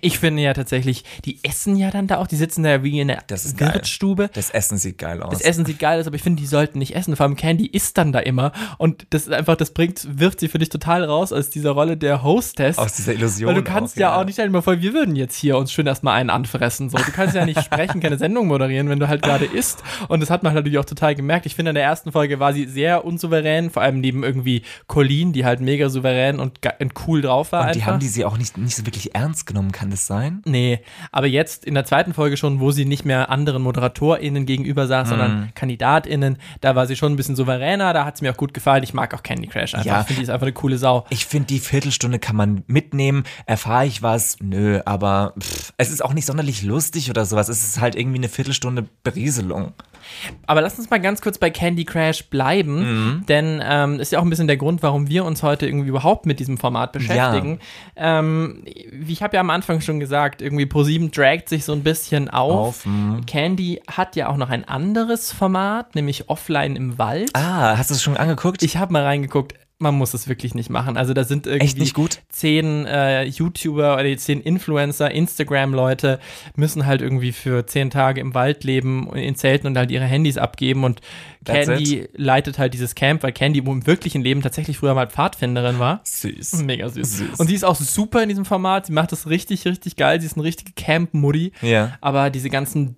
Ich finde ja tatsächlich, die essen ja dann da auch, die sitzen da ja wie in der Das. Wirtsstube. Das Essen sieht geil aus. Das Essen sieht geil aus, aber ich finde, die sollten nicht essen. Vor allem Candy isst dann da immer. Und das ist einfach, das bringt, wirft sie für dich total raus aus dieser Rolle der Hostess. Aus dieser Illusion. Weil du kannst auch, ja, auch nicht stell dir mal vor, wir würden jetzt hier uns schön erstmal einen anfressen. So, du kannst ja nicht sprechen, keine Sendung moderieren, wenn du halt gerade isst. Und das hat man natürlich auch total gemerkt. Ich finde, in der ersten Folge war sie sehr unsouverän, vor allem neben irgendwie Colleen, die halt mega souverän und, und cool drauf war. Und die einfach. haben die sie auch nicht, nicht so wirklich ernst genommen, kann das sein? Nee, aber jetzt in der zweiten Folge schon, wo sie nicht mehr anderen ModeratorInnen gegenüber saß, Mhm. sondern KandidatInnen, da war sie schon ein bisschen souveräner, da hat es mir auch gut gefallen. Ich mag auch Candy Crash einfach. Ja. Ich finde, die ist einfach eine coole Sau. Ich finde, die Viertelstunde kann man mitnehmen. Erfahre ich was? Nö, aber pff, es ist auch nicht sonderlich lustig oder sowas. Es ist halt irgendwie eine Viertelstunde Berieselung. Aber lass uns mal ganz kurz bei Candy Crash bleiben, Mhm. denn ähm, ist ja auch ein bisschen der Grund, warum wir uns heute irgendwie überhaupt mit diesem Format beschäftigen. Ähm, wie ich habe ja am Anfang schon gesagt, irgendwie Pro7 dragt sich so ein bisschen auf. Auf, mhm. Candy hat ja auch noch ein anderes Format, nämlich Offline im Wald. Ah, hast du es schon angeguckt? Ich habe mal reingeguckt. Man muss es wirklich nicht machen. Also da sind irgendwie Echt nicht gut? zehn äh, YouTuber oder die zehn Influencer, Instagram-Leute müssen halt irgendwie für zehn Tage im Wald leben in Zelten und halt ihre Handys abgeben und That's Candy leitet halt dieses Camp, weil Candy im wirklichen Leben tatsächlich früher mal Pfadfinderin war. Süß. Mega süß. Süß. Und sie ist auch super in diesem Format. Sie macht das richtig, richtig geil. Sie ist eine richtige Camp-Muddy. Ja. Aber diese ganzen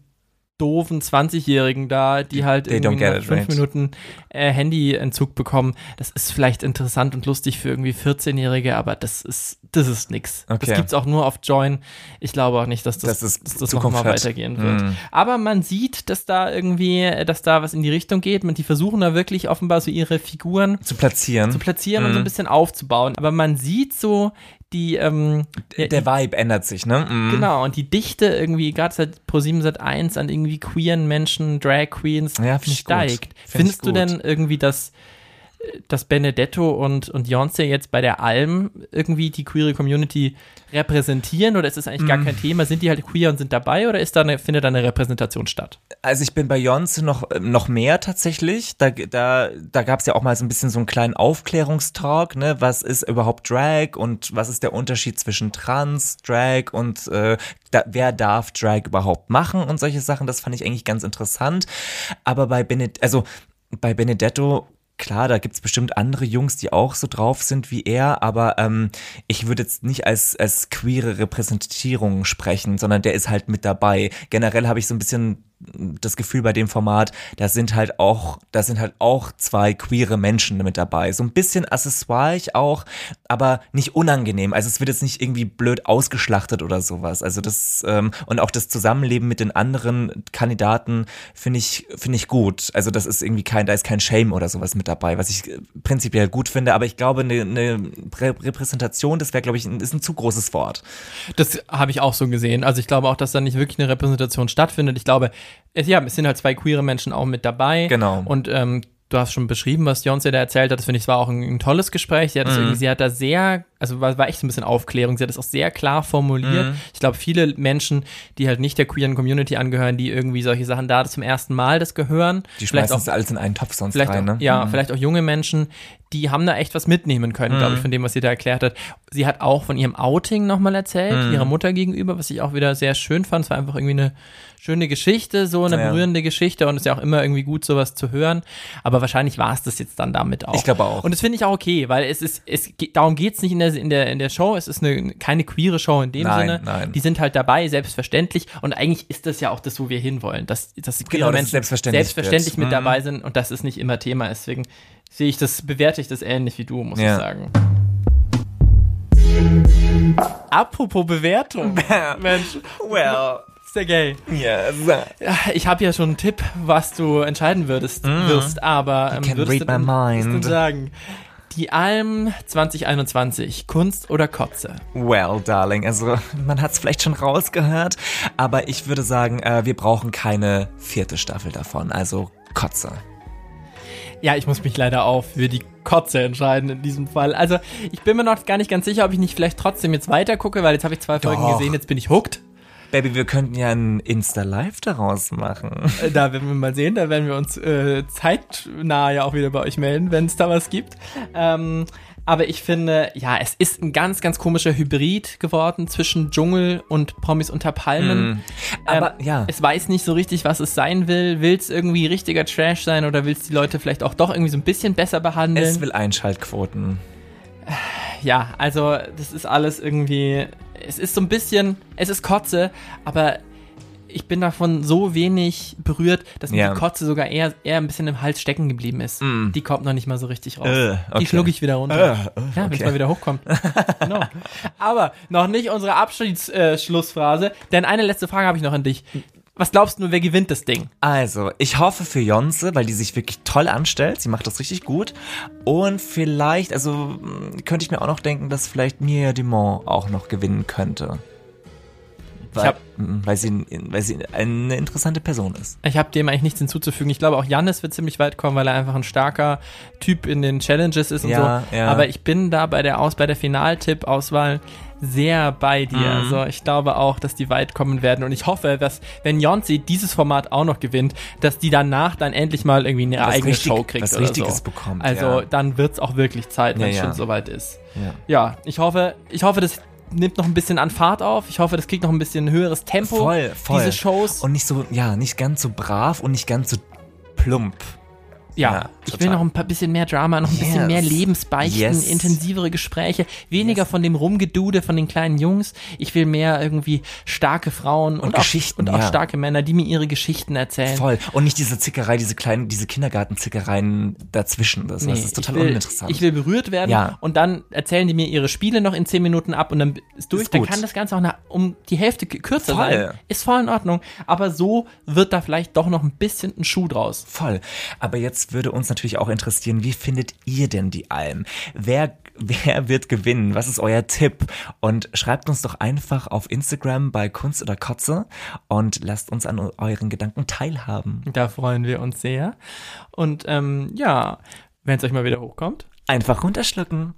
doofen 20-Jährigen da, die halt They irgendwie nach fünf right? Minuten äh, Handyentzug bekommen, das ist vielleicht interessant und lustig für irgendwie 14-Jährige, aber das ist, das ist nix. Okay. Das gibt's auch nur auf Join. Ich glaube auch nicht, dass das, Dass es dass das Zukunft nochmal weitergehen wird. Mm. Aber man sieht, dass da irgendwie, dass da was in die Richtung geht. Und die versuchen da wirklich offenbar so ihre Figuren Zu platzieren. zu platzieren und Mhm. so ein bisschen aufzubauen. Aber man sieht so die, ähm, ja, Der Vibe ändert sich, ne? Mhm. Genau, und die Dichte irgendwie, gerade seit Pro7 Sat 1 an irgendwie queeren Menschen, Drag Queens, Ja, find steigt. Find Findest du denn irgendwie, dass, dass Benedetto und, und Beyoncé jetzt bei der Alm irgendwie die queere Community repräsentieren oder ist das eigentlich Mm. gar kein Thema? Sind die halt queer und sind dabei oder ist da eine, findet da eine Repräsentation statt? Also ich bin bei Beyoncé noch, äh, noch mehr tatsächlich. Da, da, da gab es ja auch mal so ein bisschen so einen kleinen Aufklärungstalk, ne? Was ist überhaupt Drag und was ist der Unterschied zwischen Trans, Drag und äh, da, wer darf Drag überhaupt machen und solche Sachen. Das fand ich eigentlich ganz interessant. Aber bei Benedetto, also bei Benedetto Klar, da gibt's bestimmt andere Jungs, die auch so drauf sind wie er, aber ähm, ich würde jetzt nicht als, als queere Repräsentierung sprechen, sondern der ist halt mit dabei. Generell habe ich so ein bisschen das Gefühl bei dem Format, da sind halt auch, da sind halt auch zwei queere Menschen mit dabei. So ein bisschen accessoire auch, aber nicht unangenehm. Also es wird jetzt nicht irgendwie blöd ausgeschlachtet oder sowas. Also das, ähm, und auch das Zusammenleben mit den anderen Kandidaten finde ich, finde ich gut. Also das ist irgendwie kein, da ist kein Shame oder sowas mit dabei, was ich äh, prinzipiell gut finde, aber ich glaube, eine, eine Prä Repräsentation, das wäre, glaube ich, ein, ist ein zu großes Wort. Das habe ich auch so gesehen. Also ich glaube auch, dass da nicht wirklich eine Repräsentation stattfindet. Ich glaube, es, ja, es sind halt zwei queere Menschen auch mit dabei. Genau. Und ähm, du hast schon beschrieben, was Beyoncé da erzählt hat. Das finde ich, es war auch ein, ein tolles Gespräch. Sie hat, Mhm. sie hat da sehr, also war, war echt so ein bisschen Aufklärung. Sie hat das auch sehr klar formuliert. Mhm. Ich glaube, viele Menschen, die halt nicht der queeren Community angehören, die irgendwie solche Sachen da zum ersten Mal das gehören, Die vielleicht schmeißen auch das alles in einen Topf sonst rein, ne? ja, Mhm. vielleicht auch junge Menschen, die haben da echt was mitnehmen können, glaube ich, von dem, was sie da erklärt hat. Sie hat auch von ihrem Outing nochmal erzählt, ihrer Mutter gegenüber, was ich auch wieder sehr schön fand. Es war einfach irgendwie eine schöne Geschichte, so eine Ja. berührende Geschichte und es ist ja auch immer irgendwie gut, sowas zu hören. Aber wahrscheinlich war es das jetzt dann damit auch. Ich glaube auch. Und das finde ich auch okay, weil es ist, es geht, darum geht's nicht in der, in der, in der Show. Es ist eine, keine queere Show in dem Nein, Sinne. nein. Die sind halt dabei, selbstverständlich. Und eigentlich ist das ja auch das, wo wir hinwollen, dass, dass die queere Genau, es Menschen selbstverständlich selbstverständlich mit Mhm. dabei sind und das ist nicht immer Thema. Deswegen sehe ich das, bewerte ich das ähnlich wie du, muss Ja. ich sagen. Apropos Bewertung. Mensch, Well, ist ja. Ja, ich habe ja schon einen Tipp, was du entscheiden würdest, wirst, aber ähm, can würdest read du my würdest du mind. sagen, die Alm 2021, Kunst oder Kotze? Well, darling, also man hat es vielleicht schon rausgehört, aber ich würde sagen, äh, wir brauchen keine vierte Staffel davon, also Kotze. Ja, ich muss mich leider auch für die Kotze entscheiden in diesem Fall. Also, ich bin mir noch gar nicht ganz sicher, ob ich nicht vielleicht trotzdem jetzt weiter gucke, weil jetzt habe ich zwei Folgen Doch. gesehen, jetzt bin ich hooked. Baby, wir könnten ja ein Insta-Live daraus machen. Äh, Da werden wir mal sehen, da werden wir uns äh, zeitnah ja auch wieder bei euch melden, wenn es da was gibt. Ähm, Aber ich finde, ja, es ist ein ganz, ganz komischer Hybrid geworden zwischen Dschungel und Promis unter Palmen. Mm. Aber ähm, ja. Es weiß nicht so richtig, was es sein will. Will es irgendwie richtiger Trash sein oder will es die Leute vielleicht auch doch irgendwie so ein bisschen besser behandeln? Es will Einschaltquoten. ja, also das ist alles irgendwie. Es ist so ein bisschen. Es ist Kotze, aber ich bin davon so wenig berührt, dass mir Ja. die Kotze sogar eher, eher ein bisschen im Hals stecken geblieben ist. Mm. Die kommt noch nicht mal so richtig raus. Äh, okay. Die schlucke ich wieder runter. Äh, äh, Ja, wenn es okay. mal wieder hochkommt. genau. Aber noch nicht unsere Abschlussschlussphrase, denn eine letzte Frage habe ich noch an dich. Was glaubst du, wer gewinnt das Ding? Also, ich hoffe für Jonze, weil die sich wirklich toll anstellt. Sie macht das richtig gut. Und vielleicht, also mh, könnte ich mir auch noch denken, dass vielleicht Mia Dumont auch noch gewinnen könnte. Weil, hab- mh, weil, sie, weil sie eine interessante Person ist. Ich habe dem eigentlich nichts hinzuzufügen. Ich glaube, auch Jannis wird ziemlich weit kommen, weil er einfach ein starker Typ in den Challenges ist und Ja, so. ja. Aber ich bin da bei der Aus bei der Finaltipp-Auswahl sehr bei dir. Mhm. Also ich glaube auch, dass die weit kommen werden. Und ich hoffe, dass, wenn Jonsi dieses Format auch noch gewinnt, dass die danach dann endlich mal irgendwie eine Was eigene richtig- Show kriegt. was oder Richtiges so. bekommt, Also ja. dann wird's auch wirklich Zeit, wenn es ja. schon soweit ist. Ja. Ja, ich hoffe, ich hoffe, das nimmt noch ein bisschen an Fahrt auf. Ich hoffe, das kriegt noch ein bisschen höheres Tempo. Voll, voll. Diese Shows. Und nicht so, ja, nicht ganz so brav und nicht ganz so plump. Ja, Ja, ich will noch ein paar bisschen mehr Drama, noch ein bisschen Yes. mehr Lebensbeichten, Yes. intensivere Gespräche, weniger Yes. von dem Rumgedude von den kleinen Jungs. Ich will mehr irgendwie starke Frauen und, Geschichten, auch, und auch ja. starke Männer, die mir ihre Geschichten erzählen. Voll. Und nicht diese Zickerei, diese kleinen, diese Kindergartenzickereien dazwischen. Das, das ist total ich will, uninteressant. Ich will berührt werden Ja. und dann erzählen die mir ihre Spiele noch in 10 Minuten ab und dann ist durch. Ist dann kann das Ganze auch um die Hälfte kürzer Voll. sein. Ist voll in Ordnung. Aber so wird da vielleicht doch noch ein bisschen ein Schuh draus. Voll. Aber würde uns natürlich auch interessieren, wie findet ihr denn die Alm? Wer, wer wird gewinnen? Was ist euer Tipp? Und schreibt uns doch einfach auf Instagram bei Kunst oder Kotze und lasst uns an euren Gedanken teilhaben. Da freuen wir uns sehr. Und ähm, ja, wenn es euch mal wieder hochkommt. Einfach runterschlucken.